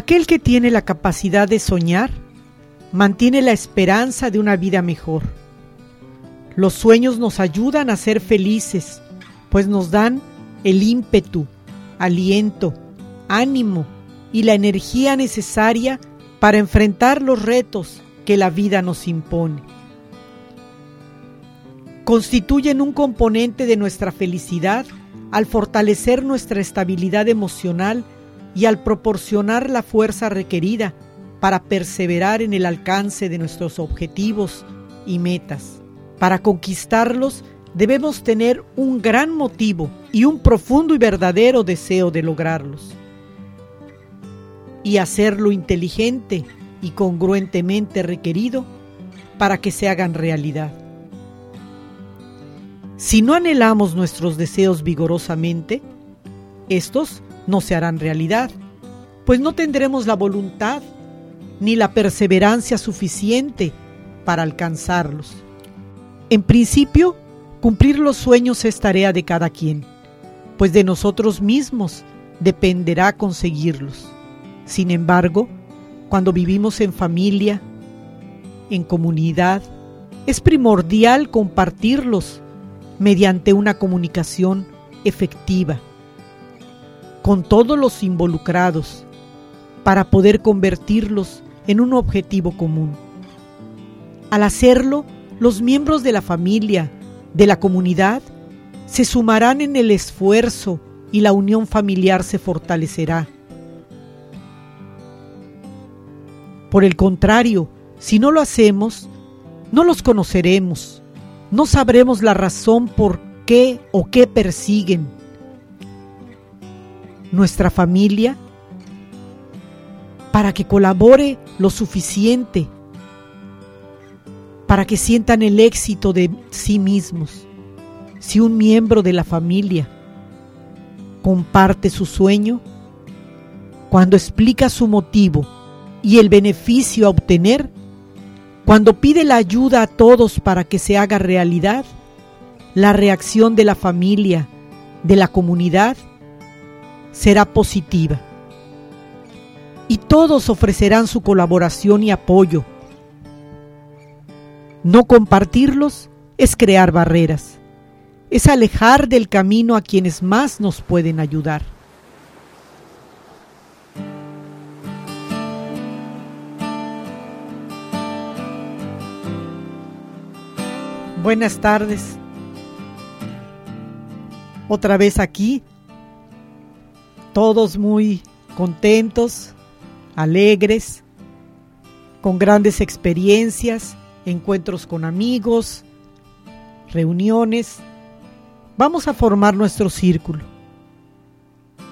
Aquel que tiene la capacidad de soñar mantiene la esperanza de una vida mejor. Los sueños nos ayudan a ser felices, pues nos dan el ímpetu, aliento, ánimo y la energía necesaria para enfrentar los retos que la vida nos impone. Constituyen un componente de nuestra felicidad al fortalecer nuestra estabilidad emocional y al proporcionar la fuerza requerida para perseverar en el alcance de nuestros objetivos y metas. Para conquistarlos debemos tener un gran motivo y un profundo y verdadero deseo de lograrlos. Y hacerlo inteligente y congruentemente requerido para que se hagan realidad. Si no anhelamos nuestros deseos vigorosamente, estos no se harán realidad, pues no tendremos la voluntad ni la perseverancia suficiente para alcanzarlos. En principio, cumplir los sueños es tarea de cada quien, pues de nosotros mismos dependerá conseguirlos. Sin embargo, cuando vivimos en familia, en comunidad, es primordial compartirlos mediante una comunicación efectiva con todos los involucrados para poder convertirlos en un objetivo común. Al hacerlo, los miembros de la familia, de la comunidad, se sumarán en el esfuerzo y la unión familiar se fortalecerá. Por el contrario, si no lo hacemos, no los conoceremos, no sabremos la razón por qué o qué persiguen nuestra familia para que colabore lo suficiente, para que sientan el éxito de sí mismos. Si un miembro de la familia comparte su sueño, cuando explica su motivo y el beneficio a obtener, cuando pide la ayuda a todos para que se haga realidad, la reacción de la familia, de la comunidad, será positiva. Y todos ofrecerán su colaboración y apoyo. No compartirlos es crear barreras, es alejar del camino a quienes más nos pueden ayudar. Buenas tardes. otra vez aquí, todos muy contentos, alegres, con grandes experiencias, encuentros con amigos, reuniones. Vamos a formar nuestro círculo,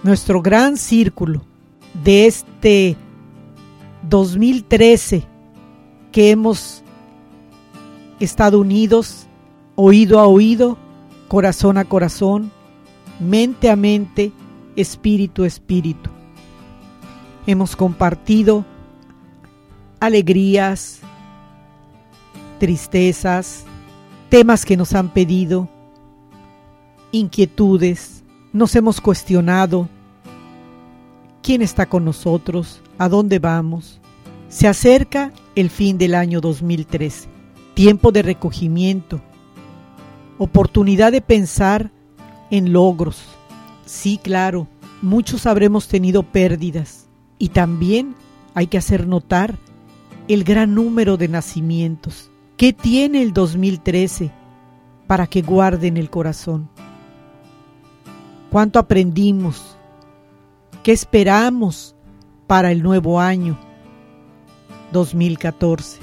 nuestro gran círculo de este 2013 que hemos estado unidos, oído a oído, corazón a corazón, mente a mente, espíritu espíritu. Hemos compartido alegrías, tristezas, temas que nos han pedido, inquietudes, nos hemos cuestionado quién está con nosotros, a dónde vamos. Se acerca el fin del año 2013, tiempo de recogimiento, oportunidad de pensar en logros. Sí, claro, muchos habremos tenido pérdidas y también hay que hacer notar el gran número de nacimientos. ¿Qué tiene el 2013 para que guarden el corazón? ¿Cuánto aprendimos? ¿Qué esperamos para el nuevo año 2014?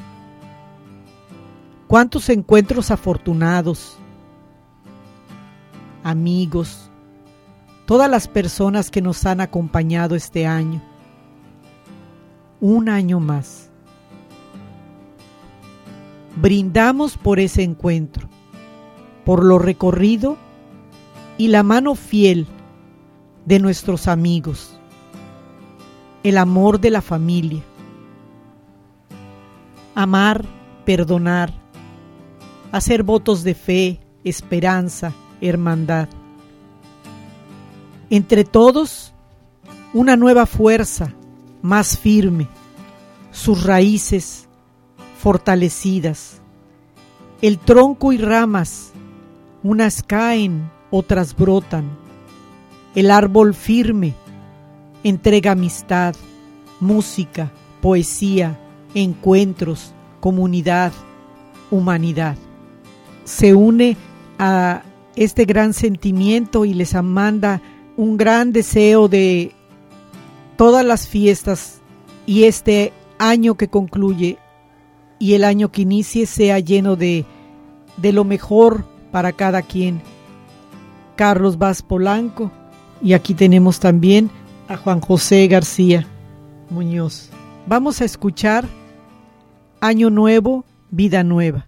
¿Cuántos encuentros afortunados? Amigos, todas las personas que nos han acompañado este año. Un año más brindamos por ese encuentro, por lo recorrido y la mano fiel de nuestros amigos, el amor de la familia. Amar, perdonar, hacer votos de fe, esperanza, hermandad. Entre todos, una nueva fuerza, más firme, sus raíces fortalecidas. El tronco y ramas, unas caen, otras brotan. El árbol firme entrega amistad, música, poesía, encuentros, comunidad, humanidad. Se une a este gran sentimiento y les manda un gran deseo de todas las fiestas y este año que concluye y el año que inicie sea lleno de, de lo mejor para cada quien. Carlos Vaz Polanco y aquí tenemos también a Juan José García Muñoz. Vamos a escuchar Año Nuevo, Vida Nueva.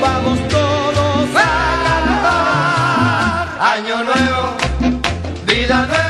vamos todos a cantar. Año nuevo, vida nueva,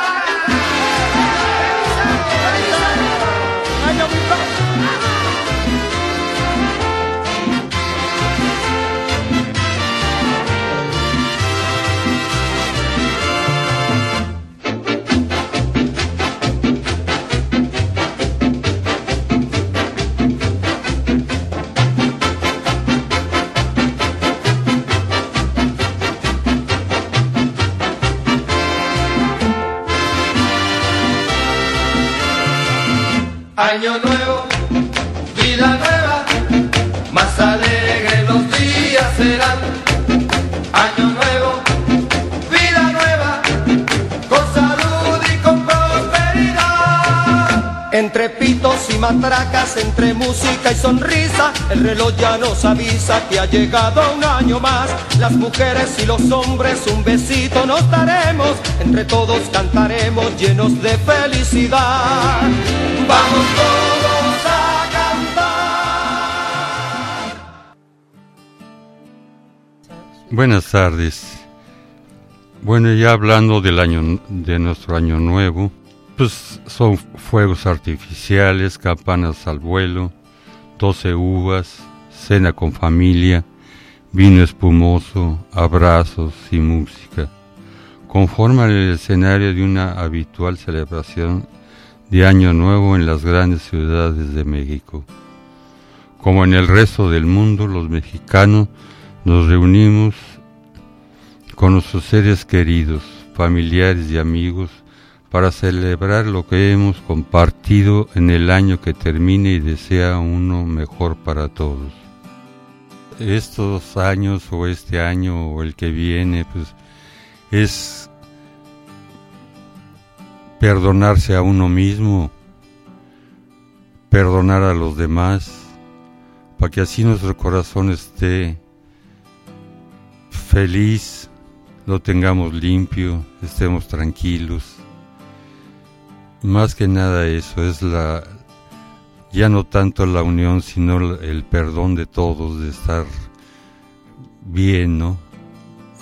Año nuevo, Entre pitos y matracas, entre música y sonrisa, el reloj ya nos avisa que ha llegado un año más. Las mujeres y los hombres un besito nos daremos, entre todos cantaremos llenos de felicidad. Vamos todos a cantar. Buenas tardes. Bueno, ya hablando del año de nuestro año nuevo, pues son fuegos artificiales, campanas al vuelo, 12 uvas, cena con familia, vino espumoso, abrazos y música. Conforman el escenario de una habitual celebración de Año Nuevo en las grandes ciudades de México. Como en el resto del mundo, los mexicanos nos reunimos con nuestros seres queridos, familiares y amigos para celebrar lo que hemos compartido en el año que termine y desea uno mejor para todos. Estos años o este año o el que viene, pues es perdonarse a uno mismo, perdonar a los demás, para que así nuestro corazón esté feliz, lo tengamos limpio, estemos tranquilos. Más que nada eso, es la, ya no tanto la unión, sino el perdón de todos, de estar bien, ¿no?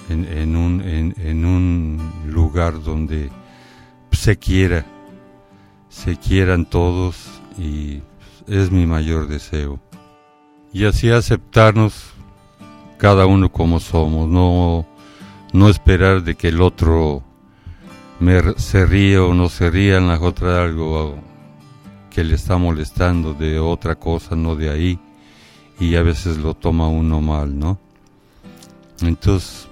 En, en un, en, en un lugar donde se quiera, se quieran todos y es mi mayor deseo. Y así aceptarnos cada uno como somos, no, no esperar de que el otro me, se ríe o no se ría en la otra algo que le está molestando de otra cosa, no de ahí, y a veces lo toma uno mal, ¿no? Entonces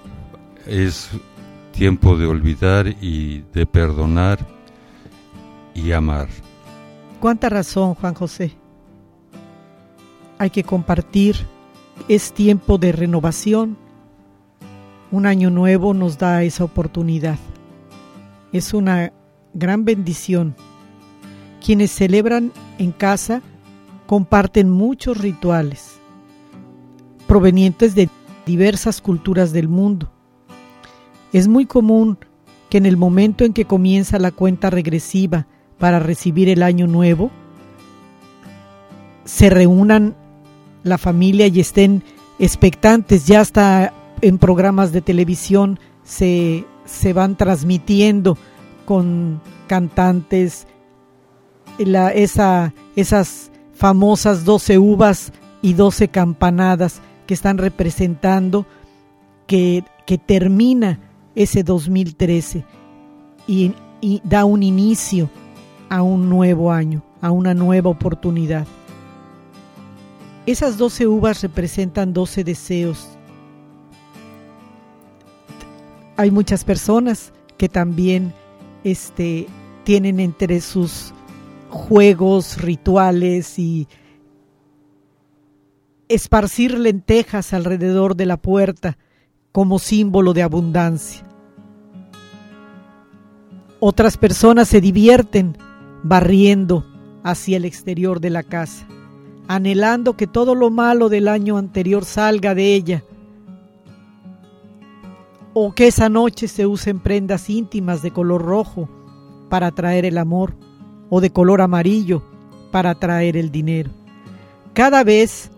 es tiempo de olvidar y de perdonar y amar. Cuánta razón, Juan José. Hay que compartir. Es tiempo de renovación. Un año nuevo nos da esa oportunidad. Es una gran bendición. Quienes celebran en casa comparten muchos rituales provenientes de diversas culturas del mundo es muy común que en el momento en que comienza la cuenta regresiva para recibir el año nuevo, se reúnan la familia y estén expectantes, ya hasta en programas de televisión se, se van transmitiendo con cantantes la, esa, esas famosas 12 uvas y 12 campanadas que están representando que, que termina ese 2013 y, y da un inicio a un nuevo año, a una nueva oportunidad. Esas 12 uvas representan 12 deseos. Hay muchas personas que también este, tienen entre sus juegos, rituales y esparcir lentejas alrededor de la puerta como símbolo de abundancia. Otras personas se divierten barriendo hacia el exterior de la casa, anhelando que todo lo malo del año anterior salga de ella, o que esa noche se usen prendas íntimas de color rojo para atraer el amor, o de color amarillo para atraer el dinero. Cada vez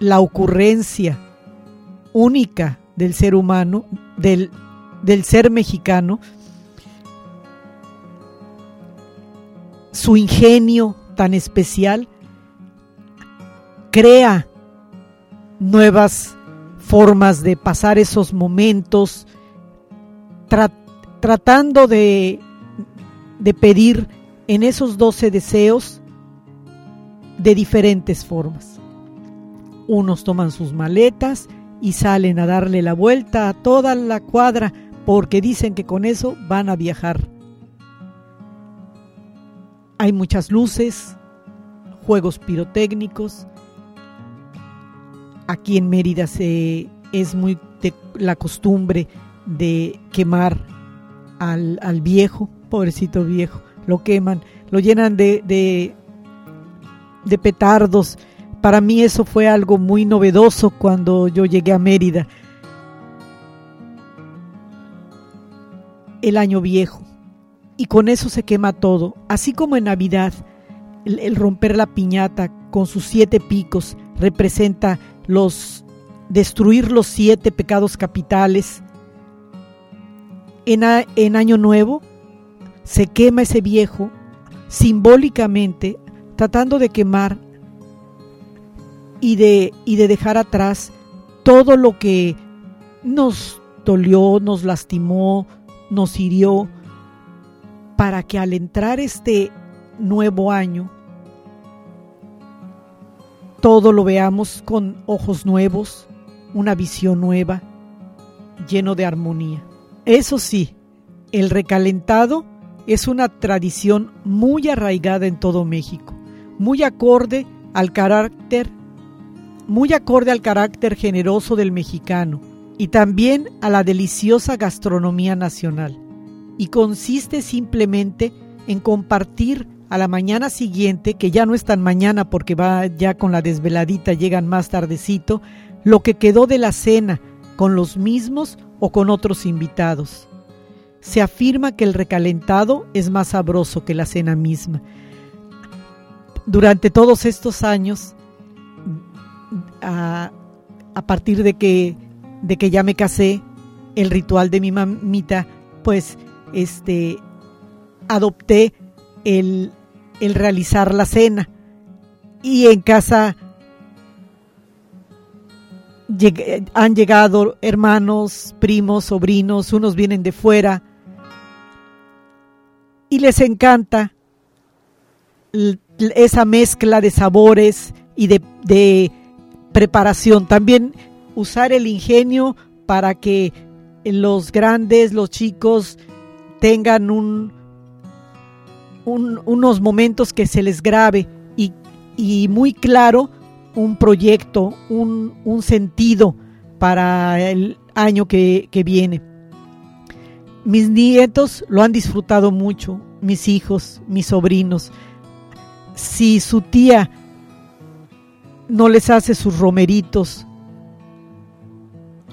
la ocurrencia única del ser humano, del, del ser mexicano, su ingenio tan especial, crea nuevas formas de pasar esos momentos, tratando de, de pedir en esos doce deseos de diferentes formas. Unos toman sus maletas y salen a darle la vuelta a toda la cuadra porque dicen que con eso van a viajar hay muchas luces, juegos pirotécnicos. Aquí en Mérida se, es muy la costumbre de quemar al, al, viejo, pobrecito viejo, lo queman, lo llenan de, de, de petardos. Para mí eso fue algo muy novedoso cuando yo llegué a Mérida. El año viejo. Y con eso se quema todo. Así como en Navidad, el romper la piñata con sus siete picos representa los destruir los siete pecados capitales. En, en, Año Nuevo se quema ese viejo simbólicamente tratando de quemar y de, y de dejar atrás todo lo que nos dolió, nos lastimó, nos hirió, para que al entrar este nuevo año, todo lo veamos con ojos nuevos, una visión nueva, lleno de armonía. Eso sí, el recalentado es una tradición muy arraigada en todo México, muy acorde al carácter muy acorde al carácter generoso del mexicano y también a la deliciosa gastronomía nacional, y consiste simplemente en compartir a la mañana siguiente, que ya no es tan mañana porque va ya con la desveladita, llegan más tardecito, lo que quedó de la cena con los mismos o con otros invitados. Se afirma que el recalentado es más sabroso que la cena misma. Durante todos estos años a, partir de que, de que ya me casé, el ritual de mi mamita, pues este, adopté el, el realizar la cena. Y en casa han llegado hermanos, primos, sobrinos, unos vienen de fuera y les encanta esa mezcla de sabores y de, de, preparación, también usar el ingenio para que los grandes, los chicos tengan un, unos momentos que se les grabe y, y muy claro un proyecto, un, un, sentido para el año que, que viene. Mis nietos lo han disfrutado mucho, mis hijos, mis sobrinos. Si su tía no les hace sus romeritos.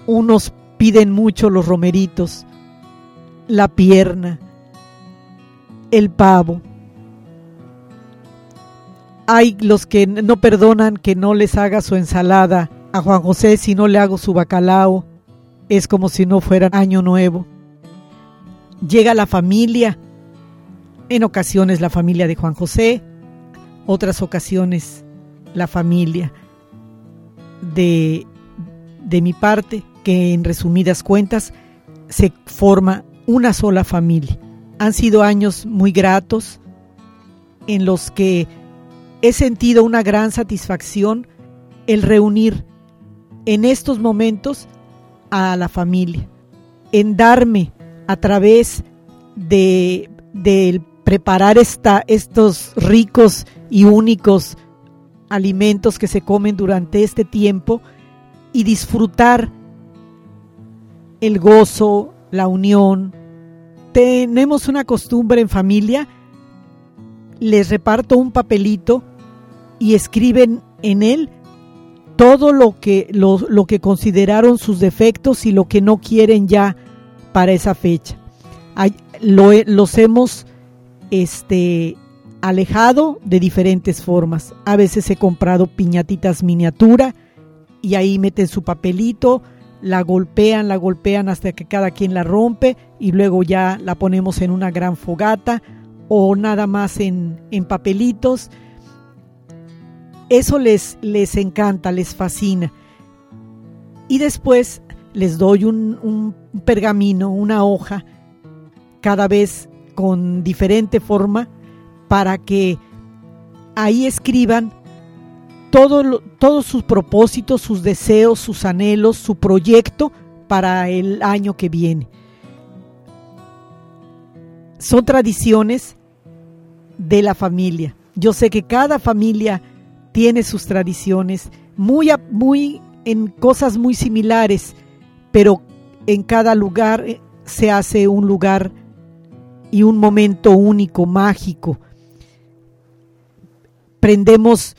Unos piden mucho los romeritos, la pierna, el pavo. Hay los que no perdonan que no les haga su ensalada a Juan José si no le hago su bacalao. Es como si no fuera año nuevo. Llega la familia, en ocasiones la familia de Juan José, otras ocasiones la familia de, de mi parte, que en resumidas cuentas se forma una sola familia. Han sido años muy gratos en los que he sentido una gran satisfacción el reunir en estos momentos a la familia, en darme a través de, de preparar esta, estos ricos y únicos alimentos que se comen durante este tiempo y disfrutar el gozo, la unión. Tenemos una costumbre en familia, les reparto un papelito y escriben en él todo lo que, lo, lo que consideraron sus defectos y lo que no quieren ya para esa fecha. lo, los hemos este, alejado de diferentes formas. A veces he comprado piñatitas miniatura y ahí meten su papelito, la golpean, la golpean hasta que cada quien la rompe y luego ya la ponemos en una gran fogata o nada más en, en papelitos. Eso les, les encanta, les fascina. Y después les doy un, un pergamino, una hoja, cada vez con diferente forma para que ahí escriban todo, todos sus propósitos, sus deseos, sus anhelos, su proyecto para el año que viene. Son tradiciones de la familia. Yo sé que cada familia tiene sus tradiciones, muy, muy en cosas muy similares, pero en cada lugar eh, se hace un lugar y un momento único, mágico. Prendemos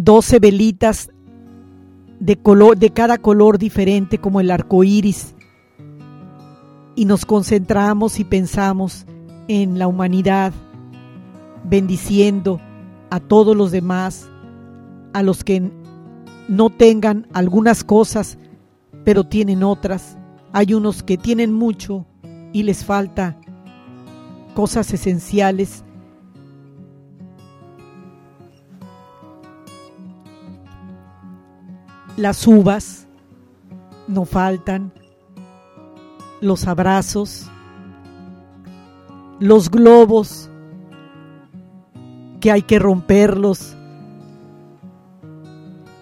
12 velitas de, color, de cada color diferente, como el arco iris, y nos concentramos y pensamos en la humanidad, bendiciendo a todos los demás, a los que no tengan algunas cosas, pero tienen otras. Hay unos que tienen mucho y les falta cosas esenciales. Las uvas no faltan, los abrazos, los globos que hay que romperlos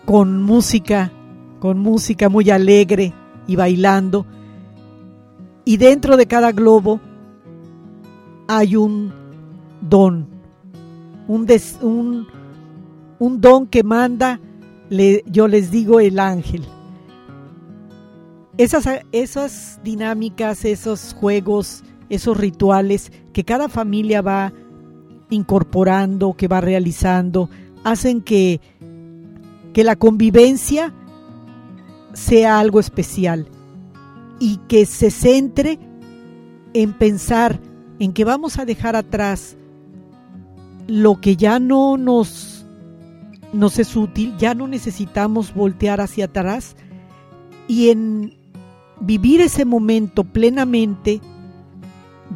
con música, con música muy alegre y bailando. Y dentro de cada globo hay un don, un, un, un don que manda, yo les digo, el ángel. Esas, esas dinámicas, esos juegos, esos rituales que cada familia va incorporando, que va realizando, hacen que, que la convivencia sea algo especial y que se centre en pensar en que vamos a dejar atrás lo que ya no nos, nos es útil, ya no necesitamos voltear hacia atrás y en vivir ese momento plenamente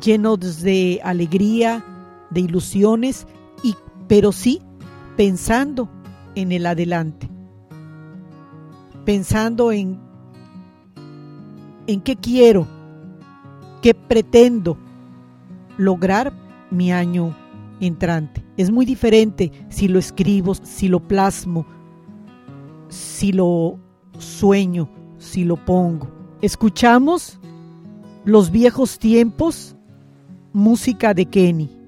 llenos de alegría, de ilusiones, y, pero sí pensando en el adelante, pensando en, en qué quiero, qué pretendo lograr mi año entrante. Es muy diferente si lo escribo, si lo plasmo, si lo sueño, si lo pongo. Escuchamos los viejos tiempos, música de Kenny.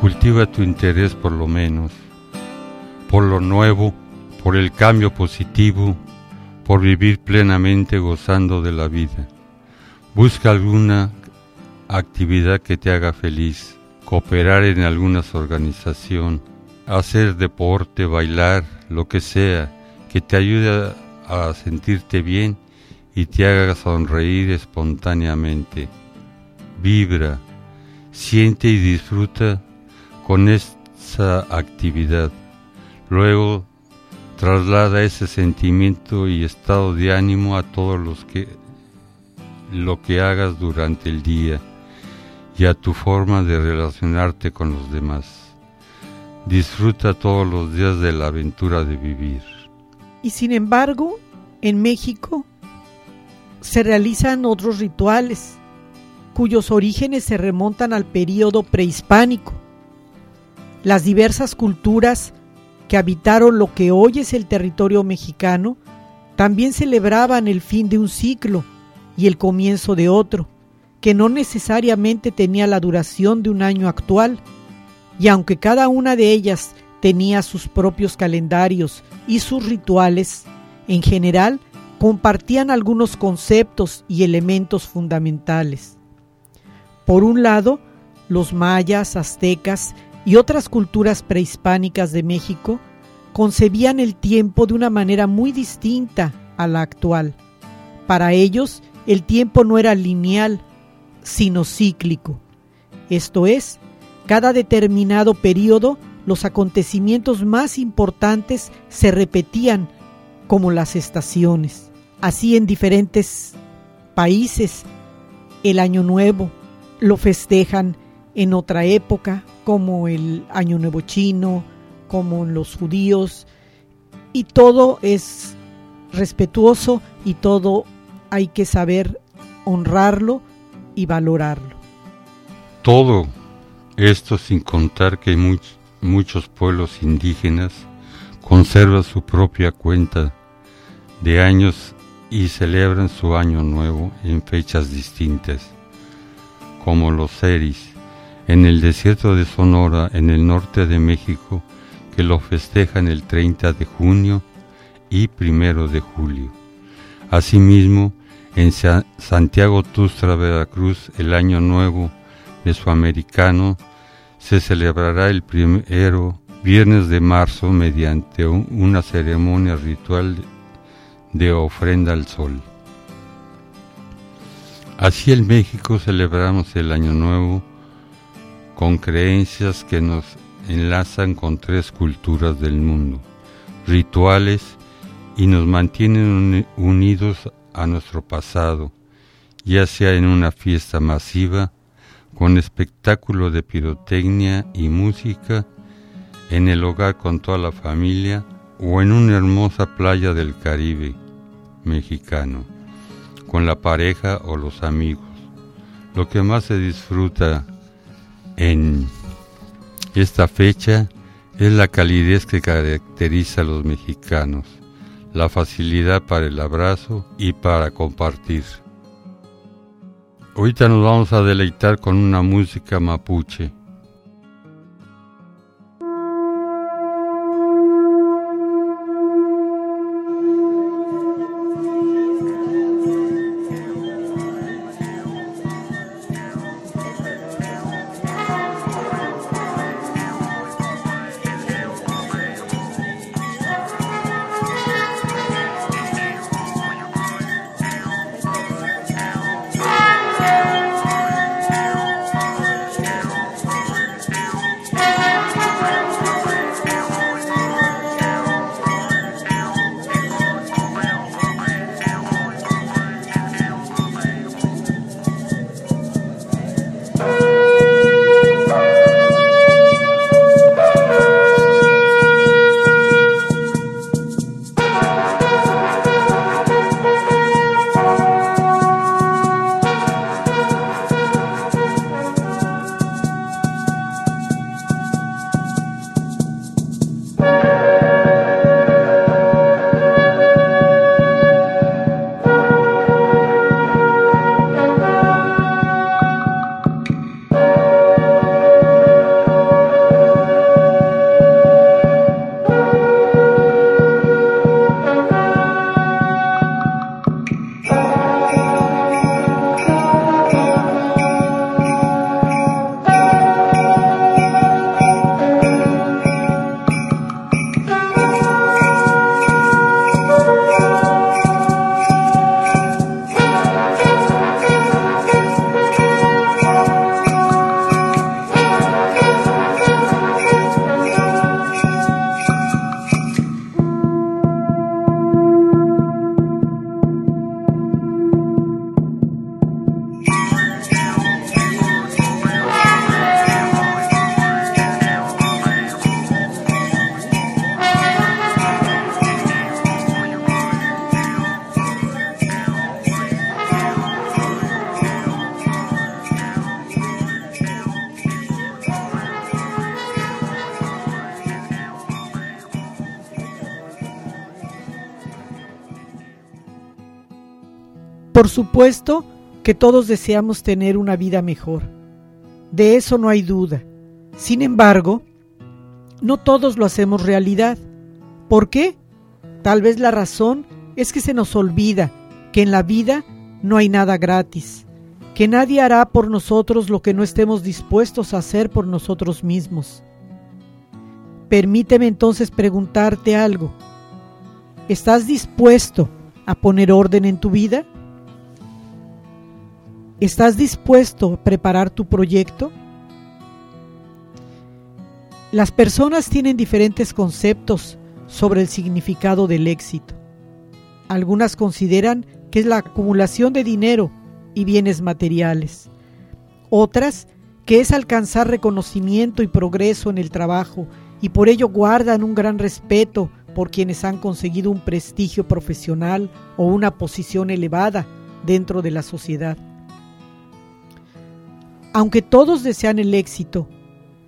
Cultiva tu interés por lo menos, por lo nuevo, por el cambio positivo, por vivir plenamente gozando de la vida. Busca alguna actividad que te haga feliz, cooperar en alguna organización, hacer deporte, bailar, lo que sea, que te ayude a sentirte bien y te haga sonreír espontáneamente. Vibra, siente y disfruta con esa actividad. Luego traslada ese sentimiento y estado de ánimo a todos los que lo que hagas durante el día y a tu forma de relacionarte con los demás. Disfruta todos los días de la aventura de vivir. Y sin embargo, en México se realizan otros rituales cuyos orígenes se remontan al período prehispánico. Las diversas culturas que habitaron lo que hoy es el territorio mexicano también celebraban el fin de un ciclo y el comienzo de otro, que no necesariamente tenía la duración de un año actual, y aunque cada una de ellas tenía sus propios calendarios y sus rituales, en general compartían algunos conceptos y elementos fundamentales. Por un lado, los mayas, aztecas y otras culturas prehispánicas de México concebían el tiempo de una manera muy distinta a la actual. Para ellos, el tiempo no era lineal, sino cíclico. Esto es, cada determinado periodo los acontecimientos más importantes se repetían como las estaciones. Así en diferentes países el Año Nuevo lo festejan en otra época, como el Año Nuevo chino, como los judíos, y todo es respetuoso y todo hay que saber honrarlo y valorarlo. Todo esto sin contar que muchos pueblos indígenas conservan su propia cuenta de años y celebran su año nuevo en fechas distintas, como los Seris, en el desierto de Sonora, en el norte de México, que lo festejan el 30 de junio y primero de julio. Asimismo, en Santiago Tustra, Veracruz, el Año Nuevo Mesoamericano se celebrará el primero viernes de marzo mediante una ceremonia ritual de ofrenda al sol. Así en México celebramos el Año Nuevo con creencias que nos enlazan con tres culturas del mundo, rituales y nos mantienen unidos a nuestro pasado, ya sea en una fiesta masiva, con espectáculo de pirotecnia y música, en el hogar con toda la familia o en una hermosa playa del Caribe mexicano, con la pareja o los amigos. Lo que más se disfruta en esta fecha es la calidez que caracteriza a los mexicanos, la facilidad para el abrazo y para compartir. Ahorita nos vamos a deleitar con una música mapuche. Por supuesto que todos deseamos tener una vida mejor. De eso no hay duda. Sin embargo, no todos lo hacemos realidad. ¿Por qué? Tal vez la razón es que se nos olvida que en la vida no hay nada gratis, que nadie hará por nosotros lo que no estemos dispuestos a hacer por nosotros mismos. Permíteme entonces preguntarte algo. ¿Estás dispuesto a poner orden en tu vida? ¿Estás dispuesto a preparar tu proyecto? Las personas tienen diferentes conceptos sobre el significado del éxito. Algunas consideran que es la acumulación de dinero y bienes materiales. Otras que es alcanzar reconocimiento y progreso en el trabajo y por ello guardan un gran respeto por quienes han conseguido un prestigio profesional o una posición elevada dentro de la sociedad. Aunque todos desean el éxito,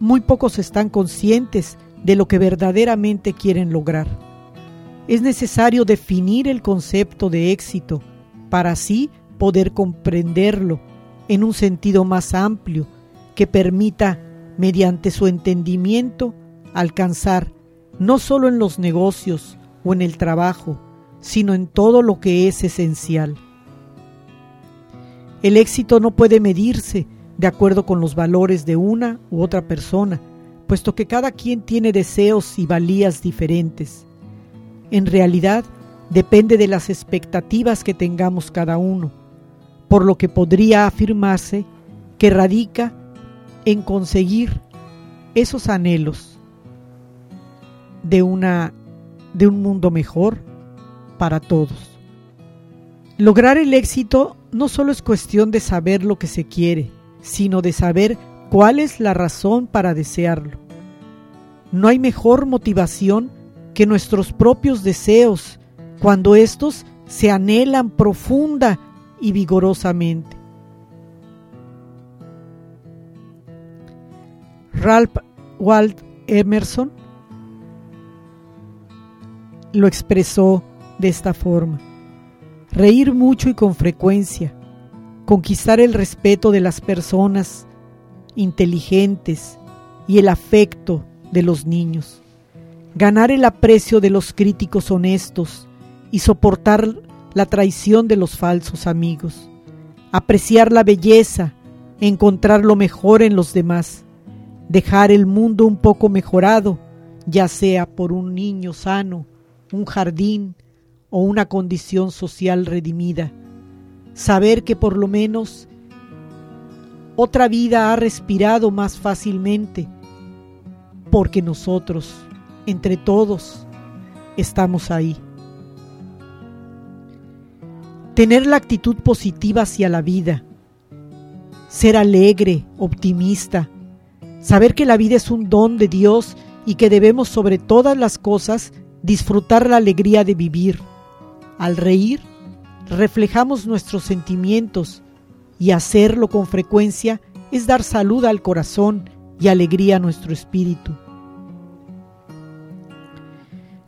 muy pocos están conscientes de lo que verdaderamente quieren lograr. Es necesario definir el concepto de éxito para así poder comprenderlo en un sentido más amplio que permita, mediante su entendimiento, alcanzar no solo en los negocios o en el trabajo, sino en todo lo que es esencial. El éxito no puede medirse de acuerdo con los valores de una u otra persona, puesto que cada quien tiene deseos y valías diferentes. En realidad, depende de las expectativas que tengamos cada uno, por lo que podría afirmarse que radica en conseguir esos anhelos de, una, de un mundo mejor para todos. Lograr el éxito no solo es cuestión de saber lo que se quiere, sino de saber cuál es la razón para desearlo. No hay mejor motivación que nuestros propios deseos cuando éstos se anhelan profunda y vigorosamente. Ralph Walt Emerson lo expresó de esta forma. Reír mucho y con frecuencia, conquistar el respeto de las personas inteligentes y el afecto de los niños, ganar el aprecio de los críticos honestos y soportar la traición de los falsos amigos, apreciar la belleza, encontrar lo mejor en los demás, dejar el mundo un poco mejorado, ya sea por un niño sano, un jardín o una condición social redimida. Saber que por lo menos otra vida ha respirado más fácilmente, porque nosotros, entre todos, estamos ahí. Tener la actitud positiva hacia la vida, ser alegre, optimista, saber que la vida es un don de Dios y que debemos sobre todas las cosas disfrutar la alegría de vivir. Al reír, reflejamos nuestros sentimientos y hacerlo con frecuencia es dar salud al corazón y alegría a nuestro espíritu.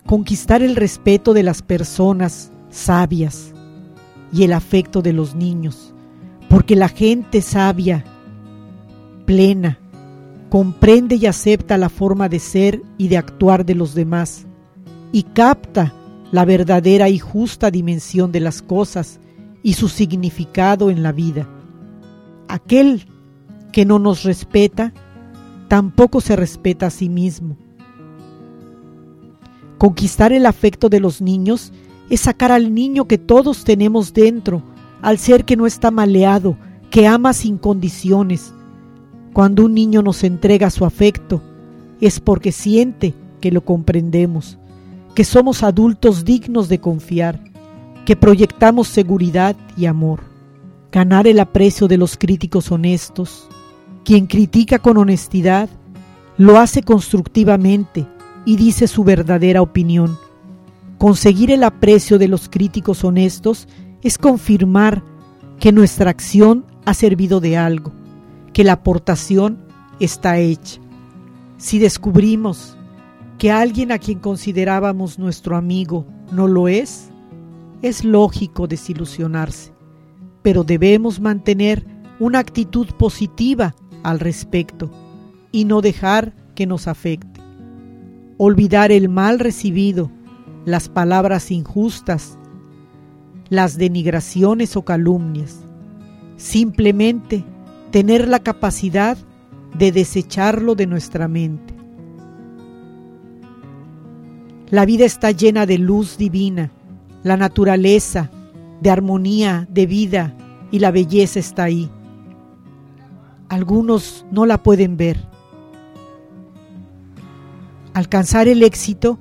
Conquistar el respeto de las personas sabias y el afecto de los niños, porque la gente sabia, plena, comprende y acepta la forma de ser y de actuar de los demás y capta la verdadera y justa dimensión de las cosas y su significado en la vida. Aquel que no nos respeta, tampoco se respeta a sí mismo. Conquistar el afecto de los niños es sacar al niño que todos tenemos dentro, al ser que no está maleado, que ama sin condiciones. Cuando un niño nos entrega su afecto, es porque siente que lo comprendemos que somos adultos dignos de confiar, que proyectamos seguridad y amor. Ganar el aprecio de los críticos honestos. Quien critica con honestidad lo hace constructivamente y dice su verdadera opinión. Conseguir el aprecio de los críticos honestos es confirmar que nuestra acción ha servido de algo, que la aportación está hecha. Si descubrimos que alguien a quien considerábamos nuestro amigo no lo es, es lógico desilusionarse. pero debemos mantener una actitud positiva al respecto y no dejar que nos afecte. Olvidar el mal recibido, las palabras injustas, las denigraciones o calumnias. Simplemente tener la capacidad de desecharlo de nuestra mente. La vida está llena de luz divina, la naturaleza, de armonía, de vida y la belleza está ahí. Algunos no la pueden ver. Alcanzar el éxito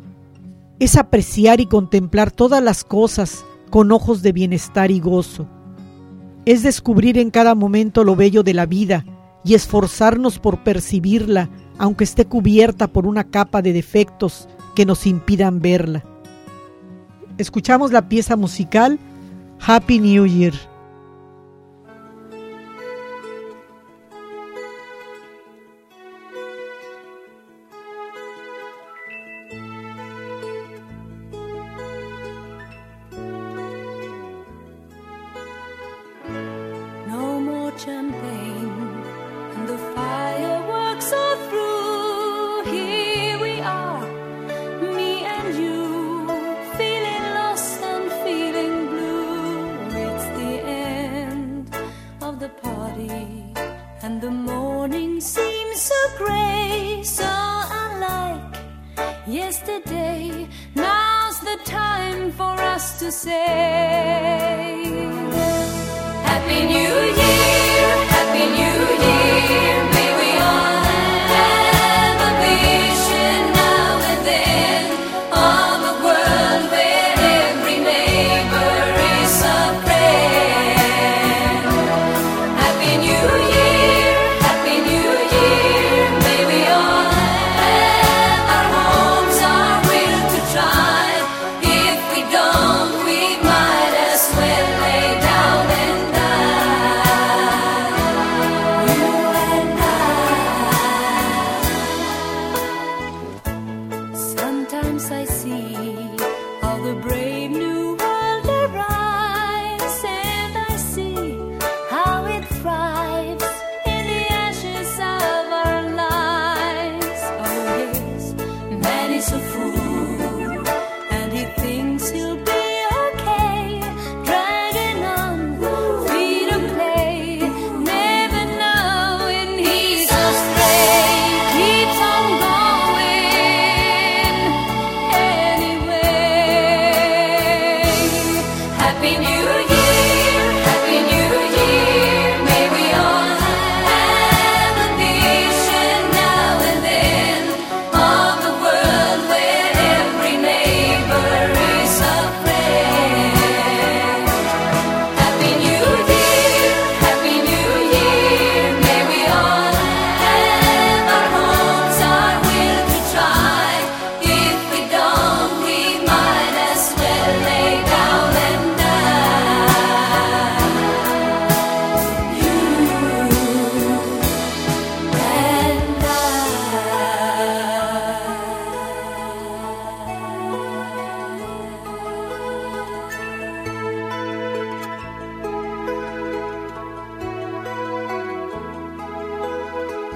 es apreciar y contemplar todas las cosas con ojos de bienestar y gozo. Es descubrir en cada momento lo bello de la vida y esforzarnos por percibirla, aunque esté cubierta por una capa de defectos que nos impidan verla. Escuchamos la pieza musical Happy New Year.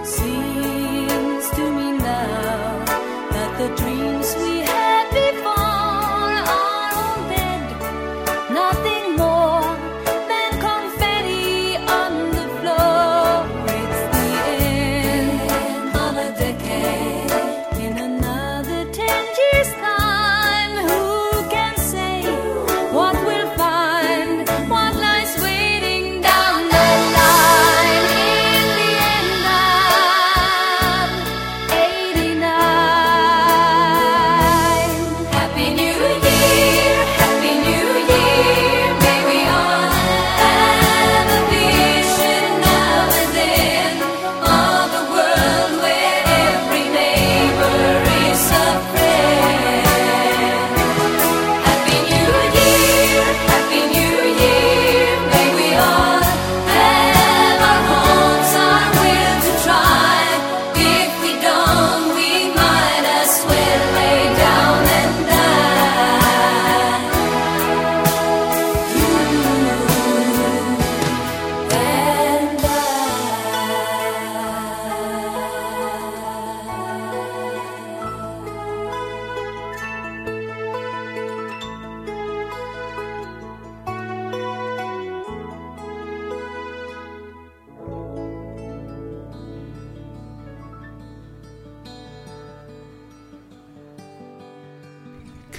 See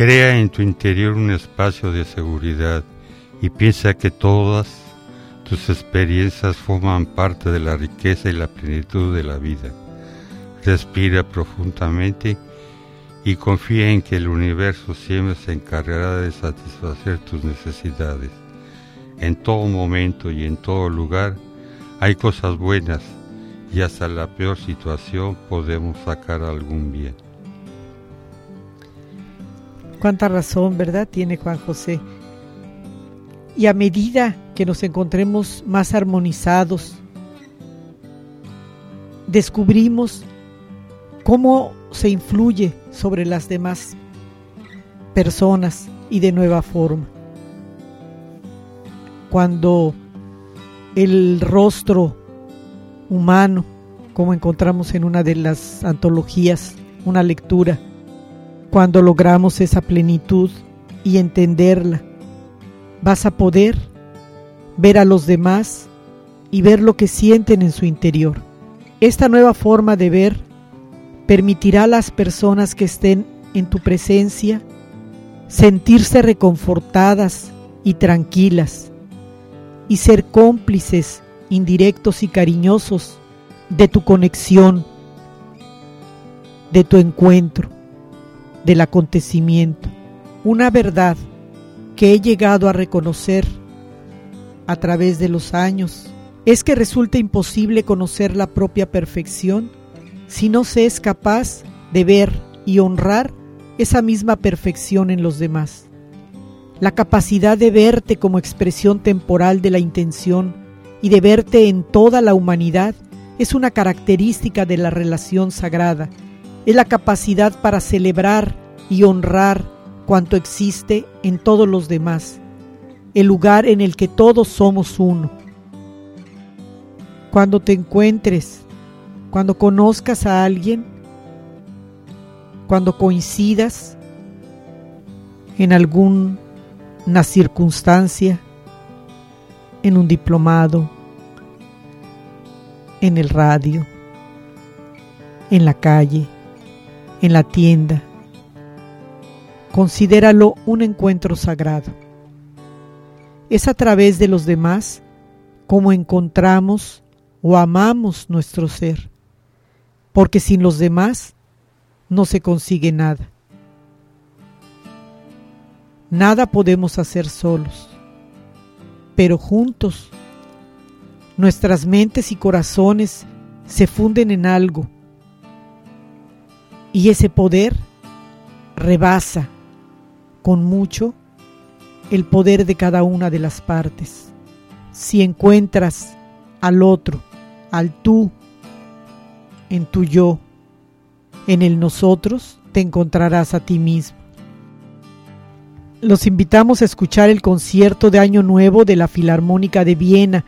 Crea en tu interior un espacio de seguridad y piensa que todas tus experiencias forman parte de la riqueza y la plenitud de la vida. Respira profundamente y confía en que el universo siempre se encargará de satisfacer tus necesidades. En todo momento y en todo lugar hay cosas buenas y hasta la peor situación podemos sacar algún bien. Cuánta razón, ¿verdad? Tiene Juan José. Y a medida que nos encontremos más armonizados, descubrimos cómo se influye sobre las demás personas y de nueva forma. Cuando el rostro humano, como encontramos en una de las antologías, una lectura, cuando logramos esa plenitud y entenderla, vas a poder ver a los demás y ver lo que sienten en su interior. Esta nueva forma de ver permitirá a las personas que estén en tu presencia sentirse reconfortadas y tranquilas y ser cómplices indirectos y cariñosos de tu conexión, de tu encuentro del acontecimiento, una verdad que he llegado a reconocer a través de los años es que resulta imposible conocer la propia perfección si no se es capaz de ver y honrar esa misma perfección en los demás. La capacidad de verte como expresión temporal de la intención y de verte en toda la humanidad es una característica de la relación sagrada es la capacidad para celebrar y honrar cuanto existe en todos los demás, el lugar en el que todos somos uno. Cuando te encuentres, cuando conozcas a alguien, cuando coincidas en alguna circunstancia, en un diplomado, en el radio, en la calle, en la tienda. Considéralo un encuentro sagrado. Es a través de los demás como encontramos o amamos nuestro ser, porque sin los demás no se consigue nada. Nada podemos hacer solos, pero juntos nuestras mentes y corazones se funden en algo y ese poder rebasa con mucho el poder de cada una de las partes. Si encuentras al otro, al tú, en tu yo, en el nosotros, te encontrarás a ti mismo. Los invitamos a escuchar el concierto de Año Nuevo de la Filarmónica de Viena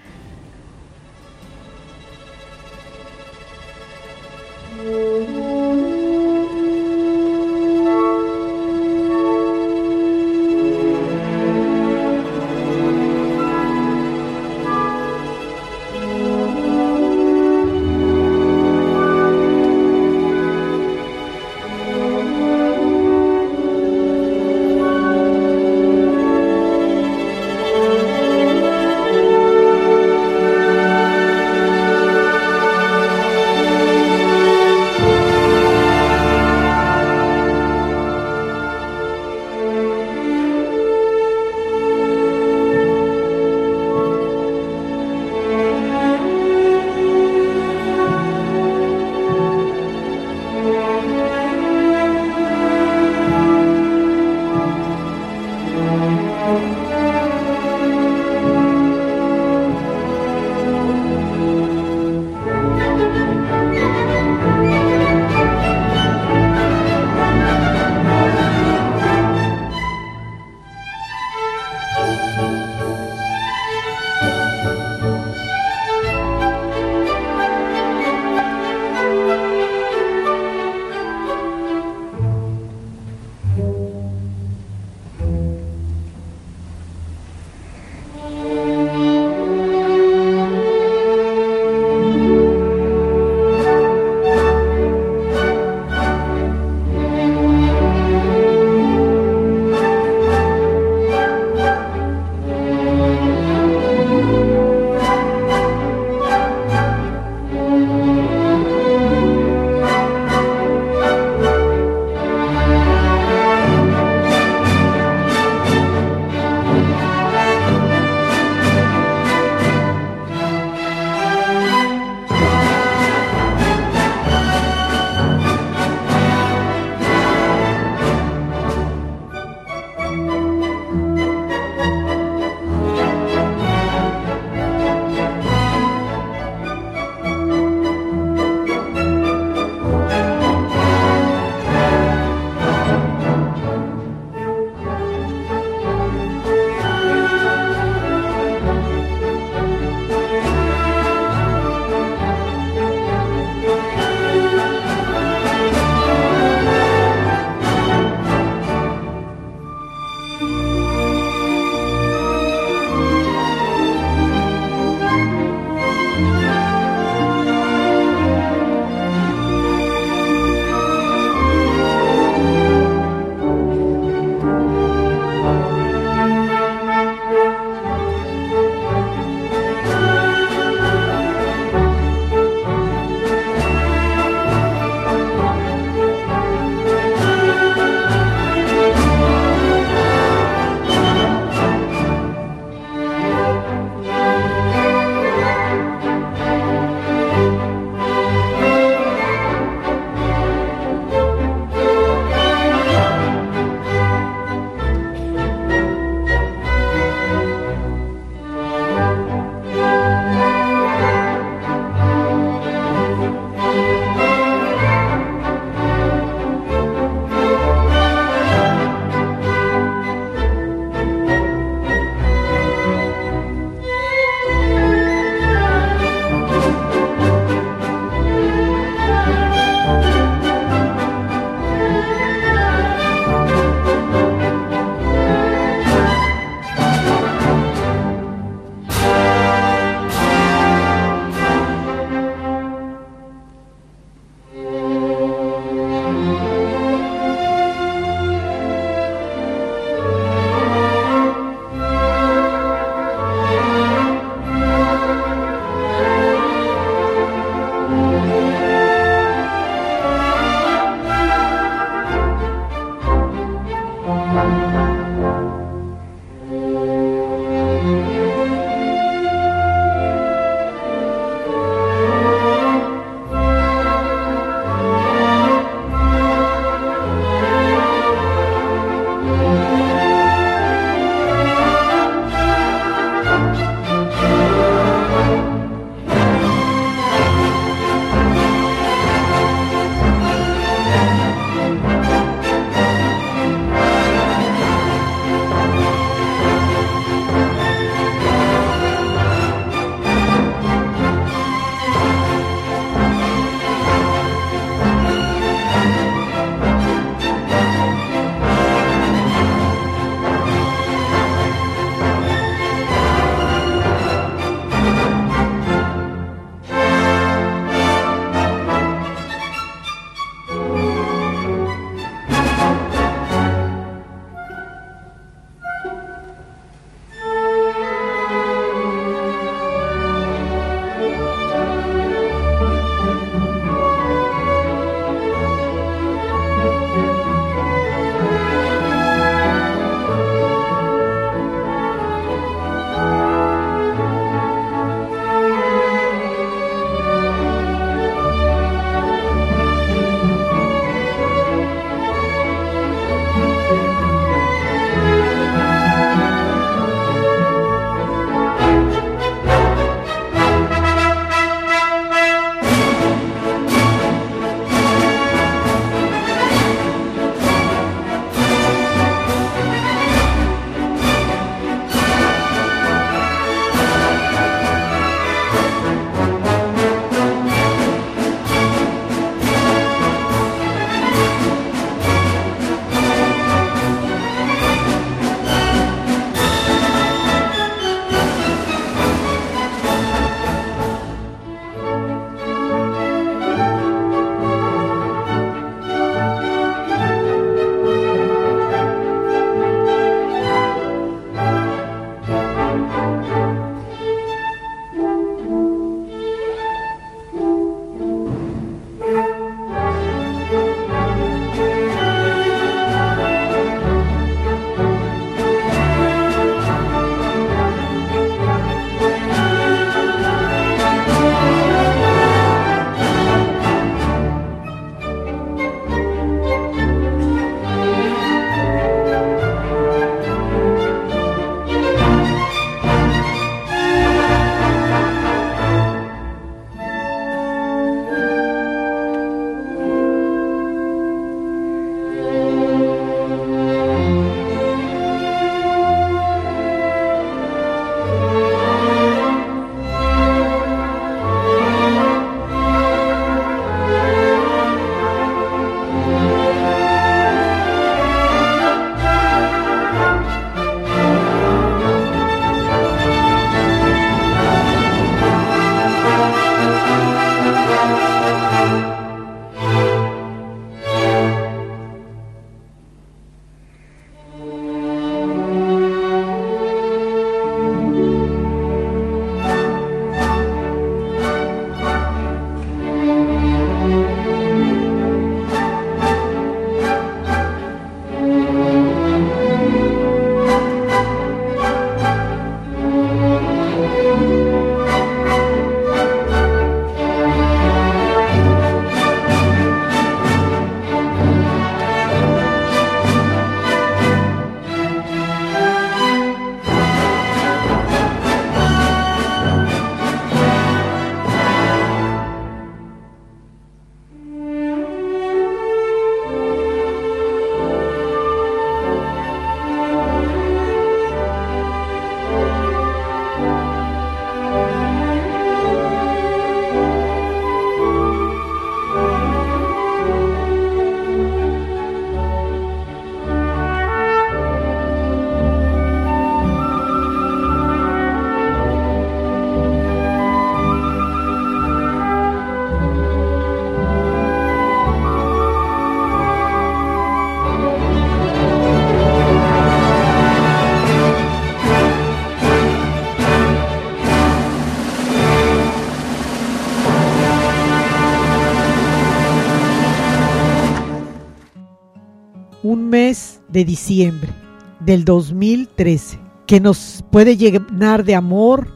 de diciembre del 2013 que nos puede llenar de amor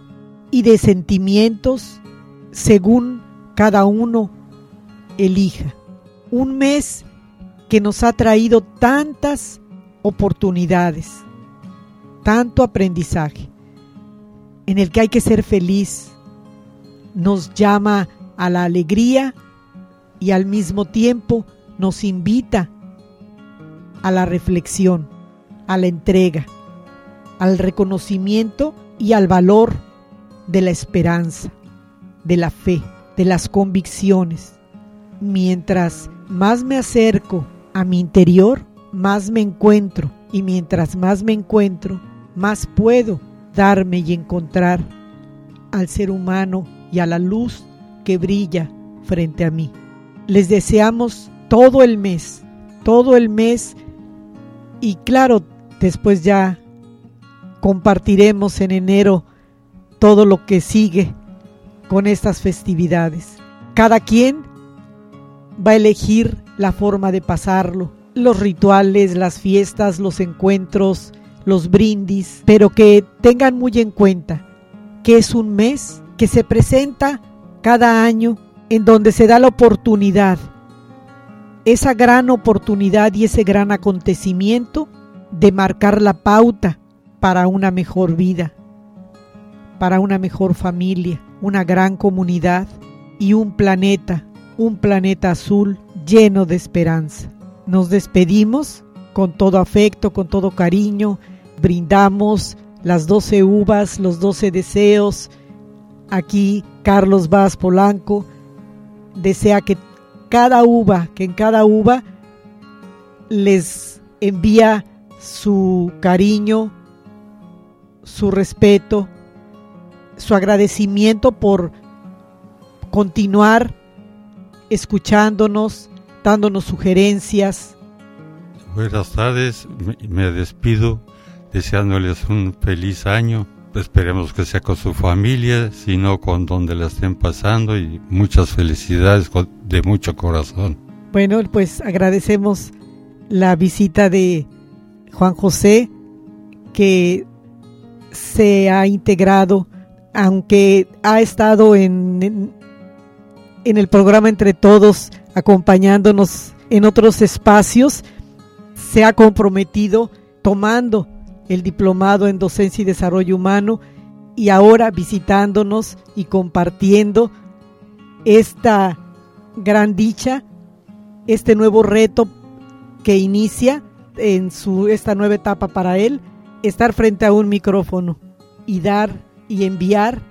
y de sentimientos según cada uno elija. Un mes que nos ha traído tantas oportunidades, tanto aprendizaje, en el que hay que ser feliz, nos llama a la alegría y al mismo tiempo nos invita a la reflexión, a la entrega, al reconocimiento y al valor de la esperanza, de la fe, de las convicciones. Mientras más me acerco a mi interior, más me encuentro y mientras más me encuentro, más puedo darme y encontrar al ser humano y a la luz que brilla frente a mí. Les deseamos todo el mes, todo el mes y claro, después ya compartiremos en enero todo lo que sigue con estas festividades. Cada quien va a elegir la forma de pasarlo, los rituales, las fiestas, los encuentros, los brindis, pero que tengan muy en cuenta que es un mes que se presenta cada año en donde se da la oportunidad, esa gran oportunidad y ese gran acontecimiento de marcar la pauta para una mejor vida, para una mejor familia, una gran comunidad y un planeta, un planeta azul lleno de esperanza. Nos despedimos con todo afecto, con todo cariño, brindamos las doce uvas, los doce deseos. Aquí Carlos Vaz Polanco desea que cada uva, que en cada uva les envía su cariño, su respeto, su agradecimiento por continuar escuchándonos, dándonos sugerencias. Buenas tardes, me despido deseándoles un feliz año. Esperemos que sea con su familia, sino con donde la estén pasando y muchas felicidades de mucho corazón. Bueno, pues agradecemos la visita de Juan José, que se ha integrado, aunque ha estado en, en, el programa Entre Todos, acompañándonos en otros espacios, se ha comprometido tomando el diplomado en docencia y desarrollo humano y ahora visitándonos y compartiendo esta gran dicha, este nuevo reto que inicia en su esta nueva etapa para él, estar frente a un micrófono y dar y enviar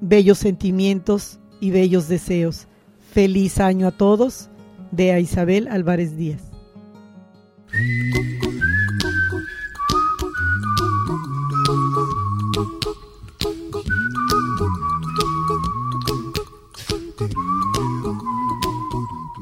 bellos sentimientos y bellos deseos. Feliz año a todos de a Isabel Álvarez Díaz.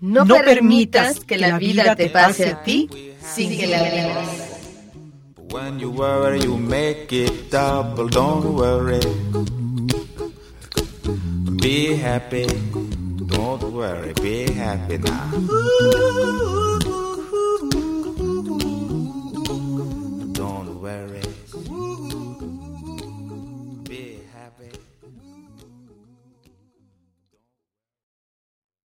No, no permitas que la vida te pase a ti sin que la leas. When you worry, you make it double. Don't worry. Be happy. Don't worry. Be happy now. Don't worry.